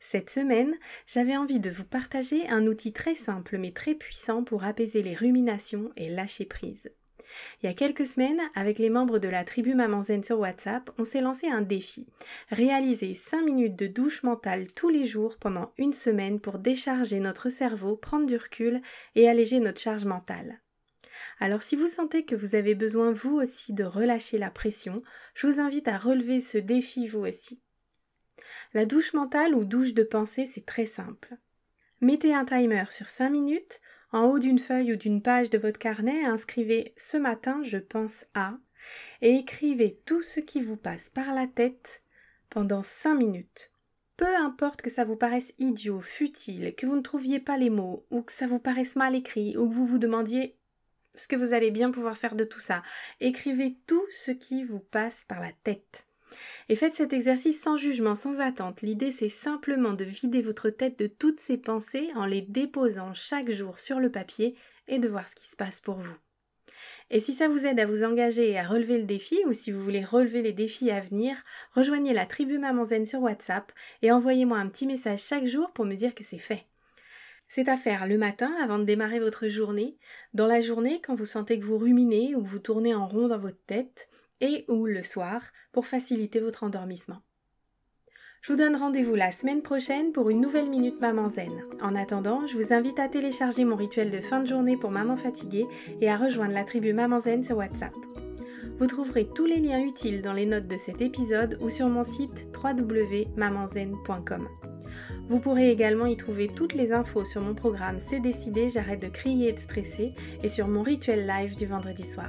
Cette semaine, j'avais envie de vous partager un outil très simple mais très puissant pour apaiser les ruminations et lâcher prise. Il y a quelques semaines, avec les membres de la tribu Maman Zen sur WhatsApp, on s'est lancé un défi. Réaliser 5 minutes de douche mentale tous les jours pendant une semaine pour décharger notre cerveau, prendre du recul et alléger notre charge mentale. Alors si vous sentez que vous avez besoin vous aussi de relâcher la pression, je vous invite à relever ce défi vous aussi. La douche mentale ou douche de pensée, c'est très simple. Mettez un timer sur 5 minutes. En haut d'une feuille ou d'une page de votre carnet, inscrivez Ce matin, je pense à et écrivez tout ce qui vous passe par la tête pendant 5 minutes. Peu importe que ça vous paraisse idiot, futile, que vous ne trouviez pas les mots, ou que ça vous paraisse mal écrit, ou que vous vous demandiez ce que vous allez bien pouvoir faire de tout ça. Écrivez tout ce qui vous passe par la tête. Et faites cet exercice sans jugement, sans attente. L'idée c'est simplement de vider votre tête de toutes ces pensées en les déposant chaque jour sur le papier et de voir ce qui se passe pour vous. Et si ça vous aide à vous engager et à relever le défi, ou si vous voulez relever les défis à venir, rejoignez la tribu Maman Zen sur WhatsApp et envoyez-moi un petit message chaque jour pour me dire que c'est fait. C'est à faire le matin avant de démarrer votre journée, dans la journée quand vous sentez que vous ruminez ou que vous tournez en rond dans votre tête, et ou le soir pour faciliter votre endormissement. Je vous donne rendez-vous la semaine prochaine pour une nouvelle Minute Maman Zen. En attendant, je vous invite à télécharger mon rituel de fin de journée pour maman fatiguée et à rejoindre la tribu Maman Zen sur WhatsApp. Vous trouverez tous les liens utiles dans les notes de cet épisode ou sur mon site www.mamanzen.com. Vous pourrez également y trouver toutes les infos sur mon programme C'est décidé, j'arrête de crier et de stresser et sur mon rituel live du vendredi soir.